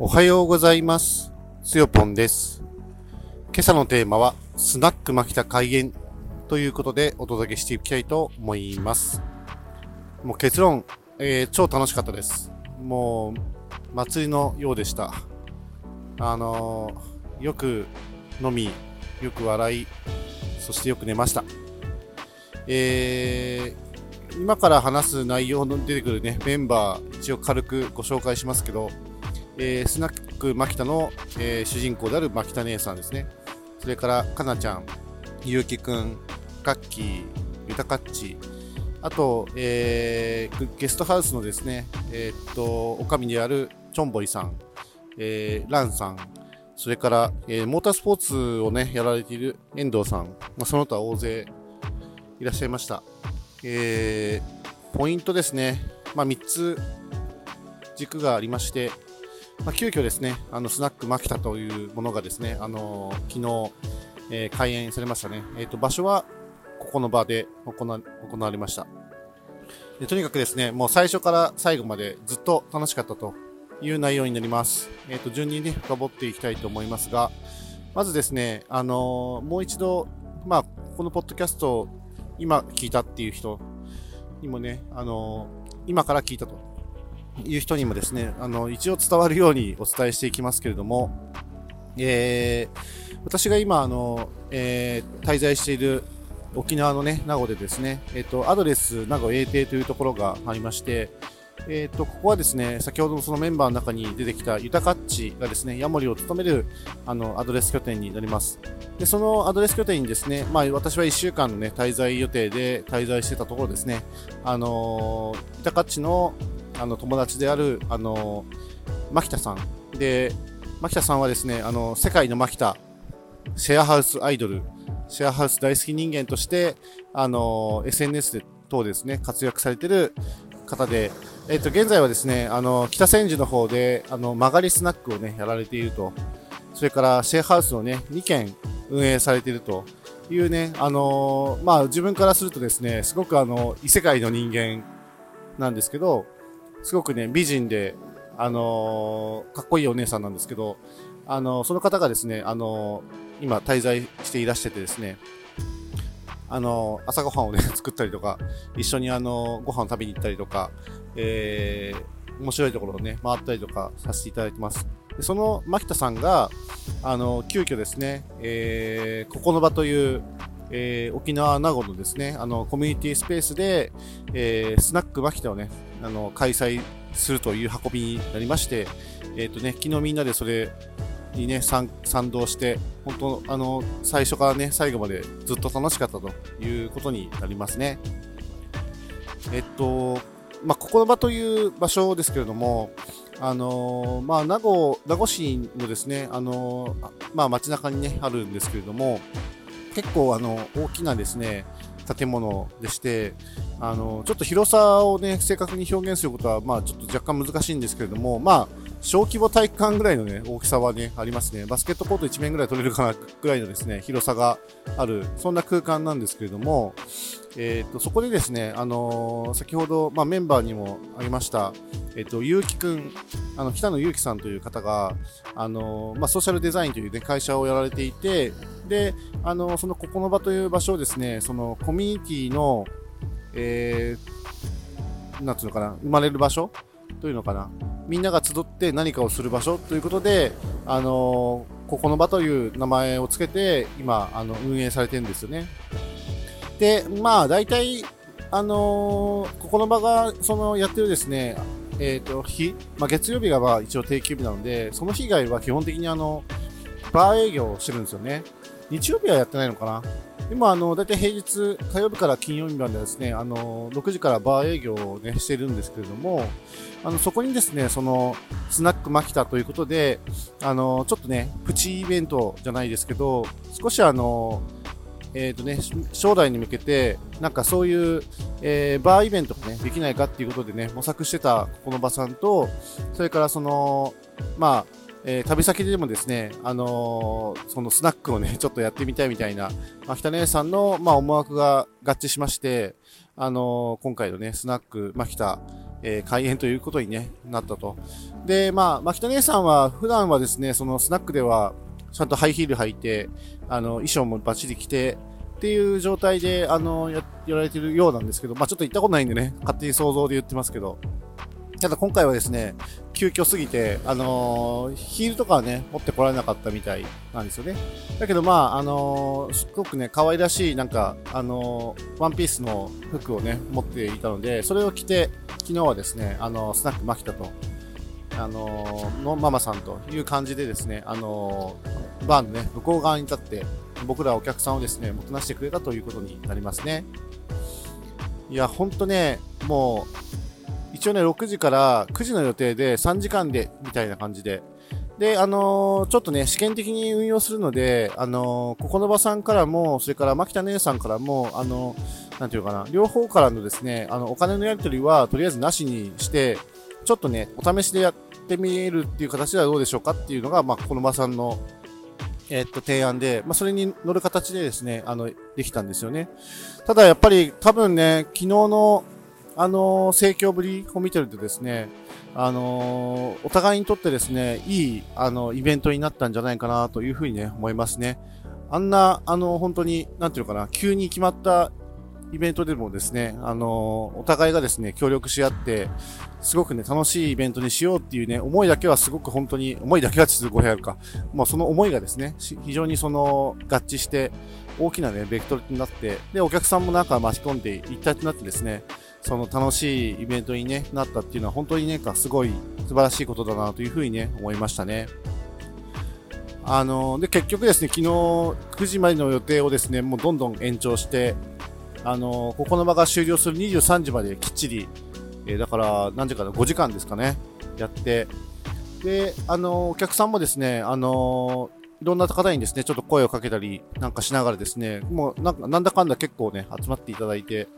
おはようございます。つよぽんです。今朝のテーマは、スナックマキタ開演ということでお届けしていきたいと思います。もう結論、えー超楽しかったです。もう、祭りのようでした。あのーよく飲み、よく笑い、そしてよく寝ました。えー今から話す内容の出てくるね、メンバー、一応軽くご紹介しますけど、えースナックマキタの、えー主人公であるマキタ姉さんですね。それから、かなちゃん、ゆうきくん、カッキー、ゆたかっち、あと、えーゲストハウスのですね、えーっと、おかみであるチョンボイさん、えーランさん、それから、えーモータースポーツをね、やられている遠藤さん、まあ、その他大勢いらっしゃいました。えーポイントですね、まあ、3つ軸がありまして、まあ、急遽ですね、あのスナックマキタというものがですね、あのー昨日、えー開園されましたね。えっ、と、場所はここの場で行わ行われましたで。とにかくですね、もう最初から最後までずっと楽しかったという内容になります。えっ、と、順にね、深掘っていきたいと思いますが、まずですね、あのもう一度、まあ、このポッドキャストを今聞いたっていう人にもね、あの今から聞いたという人にもですね、あの、一応伝わるようにお伝えしていきますけれども、えー私が今、あの、えー滞在している沖縄のね、名護でですね、えっ、と、アドレス名護英帝というところがありまして、えっ、と、ここはですね、先ほどのそのメンバーの中に出てきたユタカッチがですね、ヤモリを務める、あの、アドレス拠点になります。で、そのアドレス拠点にですね、まあ、私は1週間のね、滞在予定で滞在してたところですね、あのー、ユタカッチの、あの、友達である、あのー、マキタさん。で、マキタさんはですね、あの、世界のマキタ、シェアハウスアイドル、シェアハウス大好き人間として、あの、SNS で等ですね、活躍されてる方で、えっと、現在はですね、あの、北千住の方で、あの、曲がりスナックをね、やられていると。それから、シェアハウスをね、2軒運営されているというね、あのまあ、自分からするとですね、すごくあの、異世界の人間なんですけど、すごくね、美人で、あのかっこいいお姉さんなんですけど、あのその方がですね、あの今滞在していらしててですね、あの朝ごはんをね、作ったりとか、一緒にあのご飯を食べに行ったりとか、えー、面白いところをね、回ったりとかさせていただいてます。でその牧田さんが、あの、急遽ですね、えー、ここの場という、えー沖縄名護のですね、あの、コミュニティスペースで、えースナック牧田をね、あの、開催するという運びになりまして、えっ、とね、昨日みんなでそれにね、賛同して、本当、あの、最初からね、最後までずっと楽しかったということになりますね。えっと、まあ、ここの場という場所ですけれども、あのまあ、名護、名護市のですね、あのまあ、街中にね、あるんですけれども、結構、あの、大きなですね、建物でして、あの、ちょっと広さをね、正確に表現することは、まあ、ちょっと若干難しいんですけれども、まあ、小規模体育館ぐらいのね、大きさはね、ありますね。バスケットコート1面ぐらい取れるかなぐらいのですね、広さがある、そんな空間なんですけれども、えっ、と、そこでですね、あの先ほど、まあ、メンバーにもありました、えっ、と、ゆうきくん、あの、北野ゆうきさんという方が、あのまあ、ソーシャルデザインというね、会社をやられていて、で、あのそのここの場という場所をですね、そのコミュニティの、えー、なんつうのかな、生まれる場所というのかな、みんなが集って何かをする場所ということで、あのここの場という名前をつけて、今、あの運営されてるんですよね。で、まあ、大体、あのここの場が、その、やってるですね、えっ、と、日、まあ、月曜日がまあ一応定休日なので、その日以外は基本的にあの、バー営業をしてるんですよね。日曜日はやってないのかな？でも、あの、大体平日、火曜日から金曜日までですね、あの、6時からバー営業をね、しているんですけれども、あの、そこにですね、その、スナックマキタということで、あの、ちょっとね、プチイベントじゃないですけど、少しあの、えっ、とね、将来に向けて、なんかそういう、えーバーイベントがね、できないかっていうことでね、模索してたここの場さんと、それからその、まあ、えー旅先でもですね、あのーそのスナックをね、ちょっとやってみたいみたいな、まあ、北姉さんの、まあ、思惑が合致しまして、あのー今回のね、スナック、まあ、北、えー、開園ということに、ね、なったと。で、まあ、牧田姉さんは普段はですね、そのスナックでは、ちゃんとハイヒール履いて、あの、衣装もバッチリ着て、っていう状態で、あの、や、やられてるようなんですけど、まあちょっと行ったことないんでね、勝手に想像で言ってますけど、ただ今回はですね、急遽すぎて、あのー、ヒールとかはね、持ってこられなかったみたいなんですよね。だけどまあ、あのー、すごくね、可愛らしい、なんか、あのー、ワンピースの服をね、持っていたので、それを着て、昨日はですね、あのスナックマキタと、あののママさんという感じでですね、あのバーのね、向こう側に立って、僕らお客さんをですね、もてなしてくれたということになりますね。いや、ほんとね、もう、一応ね、6時から9時の予定で3時間で、みたいな感じで。で、あのー、ちょっとね、試験的に運用するので、あのー、ここの場さんからも、それから牧田姉さんからも、あのー、なんていうかな、両方からのですね、あの、お金のやり取りは、とりあえずなしにして、ちょっとね、お試しでやってみるっていう形ではどうでしょうかっていうのが、まあ、この場さんの、えっと、提案で、まあ、それに乗る形でですね、あの、できたんですよね。ただ、やっぱり、多分ね、昨日の、あの盛況ぶりを見てるとですね、あのお互いにとってですね、いい、あの、イベントになったんじゃないかなというふうにね、思いますね。あんな、あの、本当に、なんていうのかな、急に決まったイベントでもですね、あのお互いがですね、協力し合って、すごくね、楽しいイベントにしようっていうね、思いだけはすごく本当に、思いだけはちょっと語弊あるか。もうその思いがですね、非常にその、合致して、大きなね、ベクトルになって、で、お客さんもなんか巻き込んで一体となってですね、その楽しいイベントに、ね、なったっていうのは本当にね、すごい素晴らしいことだなというふうにね、思いましたね。あので、結局ですね、昨日9時までの予定をですね、もうどんどん延長して、あのここの場が終了する23時まできっちり、えー、だから何時かな、5時間ですかね、やって、で、あのお客さんもですね、あのいろんな方にですね、ちょっと声をかけたりなんかしながらですね、もうなんかなんだかんだ結構ね、集まっていただいて、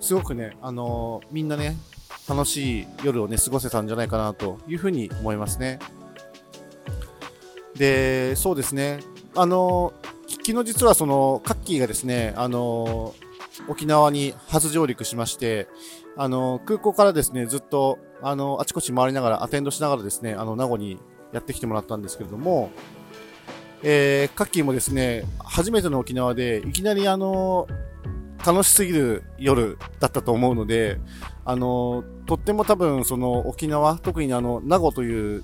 すごくね、あのー、みんなね、楽しい夜をね、過ごせたんじゃないかなというふうに思いますね。で、そうですね、あのー、昨日実はその、カッキーがですね、あのー、沖縄に初上陸しまして、あの空港からですね、ずっと、あのあちこち回りながら、アテンドしながらですね、あの、名護にやってきてもらったんですけれども、えー、カッキーもですね、初めての沖縄で、いきなりあの楽しすぎる夜だったと思うので、あの、とっても多分その沖縄、特にあの、名護という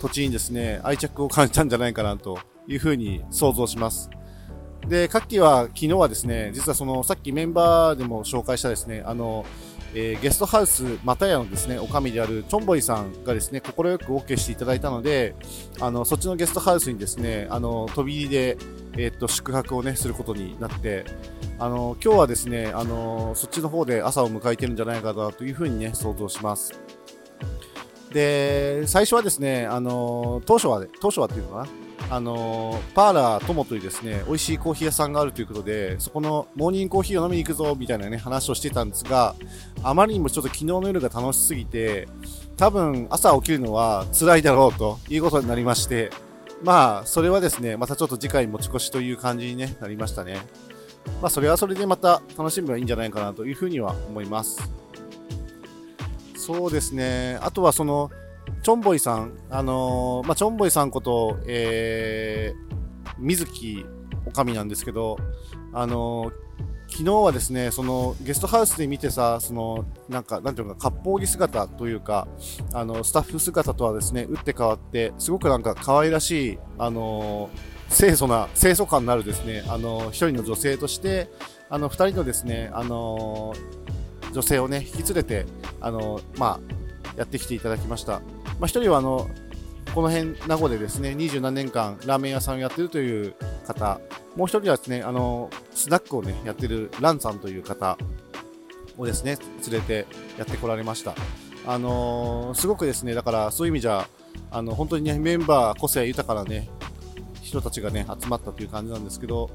土地にですね、愛着を感じたんじゃないかなというふうに想像します。で、カッキーは昨日はですね、実はそのさっきメンバーでも紹介したですね、あの、えー、ゲストハウスまたやのですね、おかみであるチョンボイさんがですね、快く OK していただいたので、あの、そっちのゲストハウスにですね、あの、飛び入りで、え、っと、宿泊をね、することになって、あの今日はですね、あのそっちの方で朝を迎えてるんじゃないかなというふうにね、想像します。で、最初はですね、あの当初は、当初はっていうのかな、あのパーラー友というですね、美味しいコーヒー屋さんがあるということで、そこのモーニングコーヒーを飲みに行くぞ、みたいなね、話をしてたんですが、あまりにもちょっと昨日の夜が楽しすぎて、多分朝起きるのは辛いだろうということになりまして、まあ、それはですね、またちょっと次回持ち越しという感じに、ね、なりましたね。まあ、それはそれでまた楽しめばいいんじゃないかなというふうには思います。そうですね。あとはその、チョンボイさん、あのー、まあ、チョンボイさんこと、えー、水木おかみなんですけど、あのー、昨日はですね、そのゲストハウスで見てさ、そのなんか、なんていうか、割烹着姿というか、あのスタッフ姿とはですね、打って変わって、すごくなんか可愛らしい、あの清楚な、清楚感のあるですね、あの、一人の女性として、あの、二人のですね、あの、女性をね、引き連れて、あの、まあ、やってきていただきました。まあ、一人はあの、この辺、名護でですね、二十何年間ラーメン屋さんをやってるという方、もう一人はですね、あの、スナックをね、やってるランさんという方をですね、連れてやってこられました。あのー、すごくですね、だからそういう意味じゃ、あの、本当にね、メンバー個性豊かなね、人たちがね、集まったという感じなんですけど、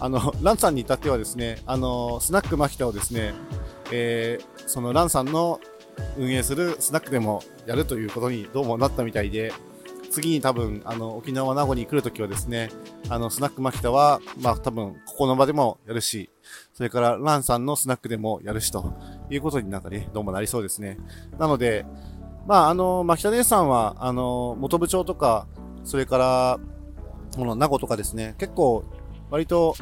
あの、ランさんに至ってはですね、あの、スナックマキタをですね、えー、そのランさんの運営するスナックでもやるということにどうもなったみたいで、次に多分、あの、沖縄名護に来るときはですね、あの、スナックマキタは、まあ多分、ここの場でもやるし、それからランさんのスナックでもやるしということになんかね、どうもなりそうですね。なので、まあ、あの、牧田姉さんは、あの、元部長とか、それから、この名護とかですね、結構、割と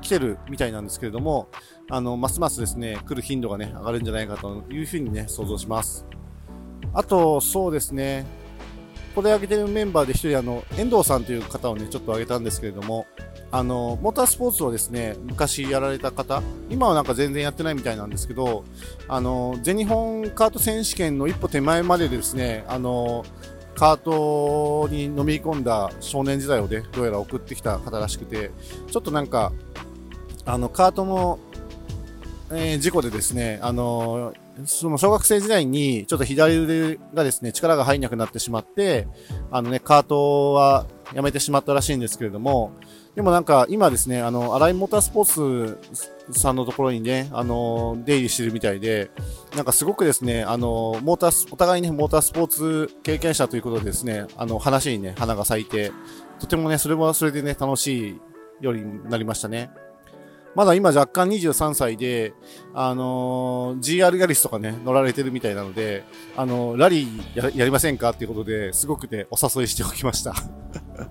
来てるみたいなんですけれども、あの、ますますですね、来る頻度がね、上がるんじゃないかというふうにね、想像します。あと、そうですね、ここで挙げてるメンバーで一人、あの、遠藤さんという方をね、ちょっと挙げたんですけれども、あの、モータースポーツをですね、昔やられた方、今はなんか全然やってないみたいなんですけど、あの、全日本カート選手権の一歩手前までですね、あの、カートに飲み込んだ少年時代をね、どうやら送ってきた方らしくて、ちょっとなんか、あの、カートの、えー、事故でですね、あのその小学生時代にちょっと左腕がですね、力が入んなくなってしまって、あのね、カートはやめてしまったらしいんですけれども、でもなんか今ですね、あの、荒井モータースポーツさんのところにね、あの、出入りしてるみたいで、なんかすごくですね、あの、モーターお互いに、ね、モータースポーツ経験者ということでですね、あの、話にね、花が咲いて、とてもね、それもそれでね、楽しいようになりましたね。まだ今若干23歳で、あのー、GR ヤリスとかね、乗られてるみたいなので、あのー、ラリーややりませんかっていうことで、すごくね、お誘いしておきました。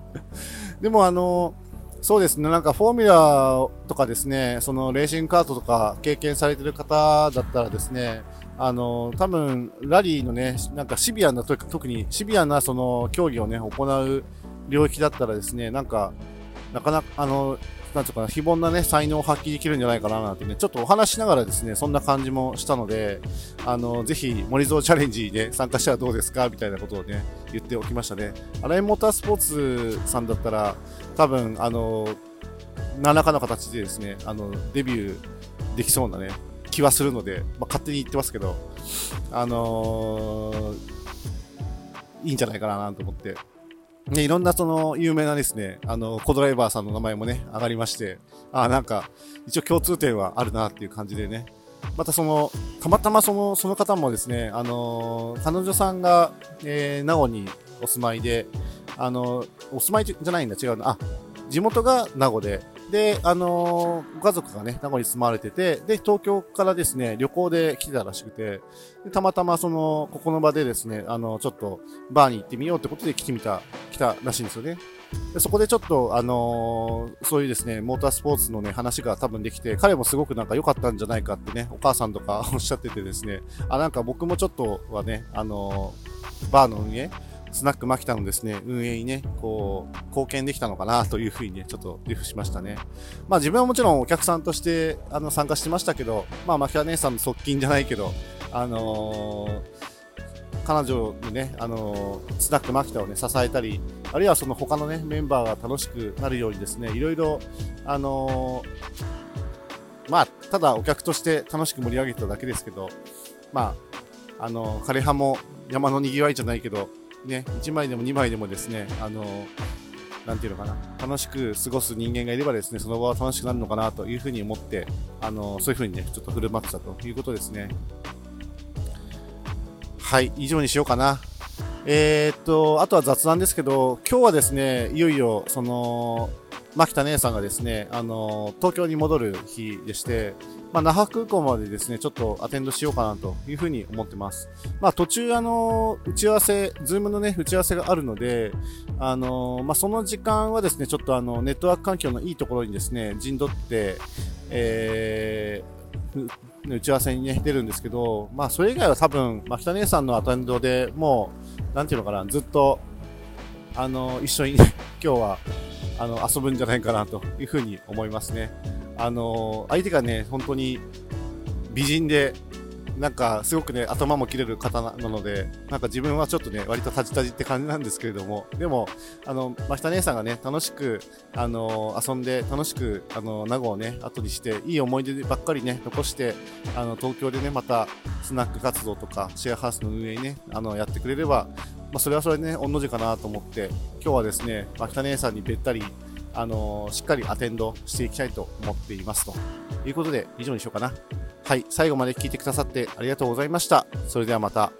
でもあのー、そうですね、なんかフォーミュラとかですね、そのレーシングカートとか経験されてる方だったらですね、あの多分ラリーのね、なんかシビアな、特にシビアなその競技をね、行う領域だったらですね、なんか、なかなか、あの、なんつうかな、非凡なね、才能を発揮できるんじゃないかななんてね、ちょっとお話しながらですね、そんな感じもしたので、あの、ぜひ、森蔵チャレンジで参加したらどうですかみたいなことをね、言っておきましたね。アライモータースポーツさんだったら、多分、あの、何らかの形でですね、あの、デビューできそうなね、気はするので、まあ、勝手に言ってますけど、あのー、いいんじゃないかなと思って、ね、いろんなその有名なですね、あの、コドライバーさんの名前もね、上がりまして、あなんか、一応共通点はあるなっていう感じでね。またその、たまたまその、その方もですね、あの彼女さんが、えー、名護にお住まいで、あのお住まいじゃないんだ、違うな。あ、地元が名護で、で、あのー、ご家族がね、名古屋に住まわれてて、で、東京からですね、旅行で来てたらしくて、たまたまその、ここの場でですね、あの、ちょっと、バーに行ってみようってことで来てみた、来たらしいんですよね。でそこでちょっと、あのー、そういうですね、モータースポーツのね、話が多分できて、彼もすごくなんか良かったんじゃないかってね、お母さんとかおっしゃっててですね、あ、なんか僕もちょっとはね、あのー、バーの運営、スナックマキタのですね、運営にね、こう、貢献できたのかなというふうにね、ちょっとリフしましたね。まあ自分はもちろんお客さんとして、あの、参加してましたけど、まあマキタ姉さんの側近じゃないけど、あのー、彼女のね、あのー、スナックマキタをね、支えたり、あるいはその他のね、メンバーが楽しくなるようにですね、いろいろ、あのー、まあ、ただお客として楽しく盛り上げただけですけど、まあ、あの、枯葉も山のにぎわいじゃないけど、ね、1枚でも2枚でもですね、あの、なんていうのかな、楽しく過ごす人間がいればですね、その場は楽しくなるのかなというふうに思って、あの、そういうふうにね、ちょっと振る舞ってたということですね。はい、以上にしようかな。えー、っと、あとは雑談ですけど、今日はですね、いよいよ、その、牧田姉さんがですね、あの、東京に戻る日でして、まあ、那覇空港までですね、ちょっとアテンドしようかなというふうに思ってます。まあ、途中、あの、打ち合わせ、ズームのね、打ち合わせがあるので、あの、まあ、その時間はですね、ちょっとあの、ネットワーク環境のいいところにですね、陣取って、えー、打ち合わせにね、出るんですけど、まあ、それ以外は多分、まあ、北姉さんのアテンドでもう、なんていうのかな、ずっと、あの、一緒に、今日は、あの、遊ぶんじゃないかなというふうに思いますね。あの相手がね、本当に美人で、なんかすごくね、頭も切れる方なので、なんか自分はちょっとね、割とタジタジって感じなんですけれども、でも、あの、真下姉さんがね、楽しく、あの、遊んで、楽しく、あの、名護をね、後にして、いい思い出ばっかりね、残して、あの、東京でね、また、スナック活動とか、シェアハウスの運営にね、あの、やってくれれば、まあ、それはそれでね、御の字かなと思って、今日はですね、真下姉さんにべったり、あのしっかりアテンドしていきたいと思っていますということで以上にしようかな。はい、最後まで聞いてくださってありがとうございました。それではまた。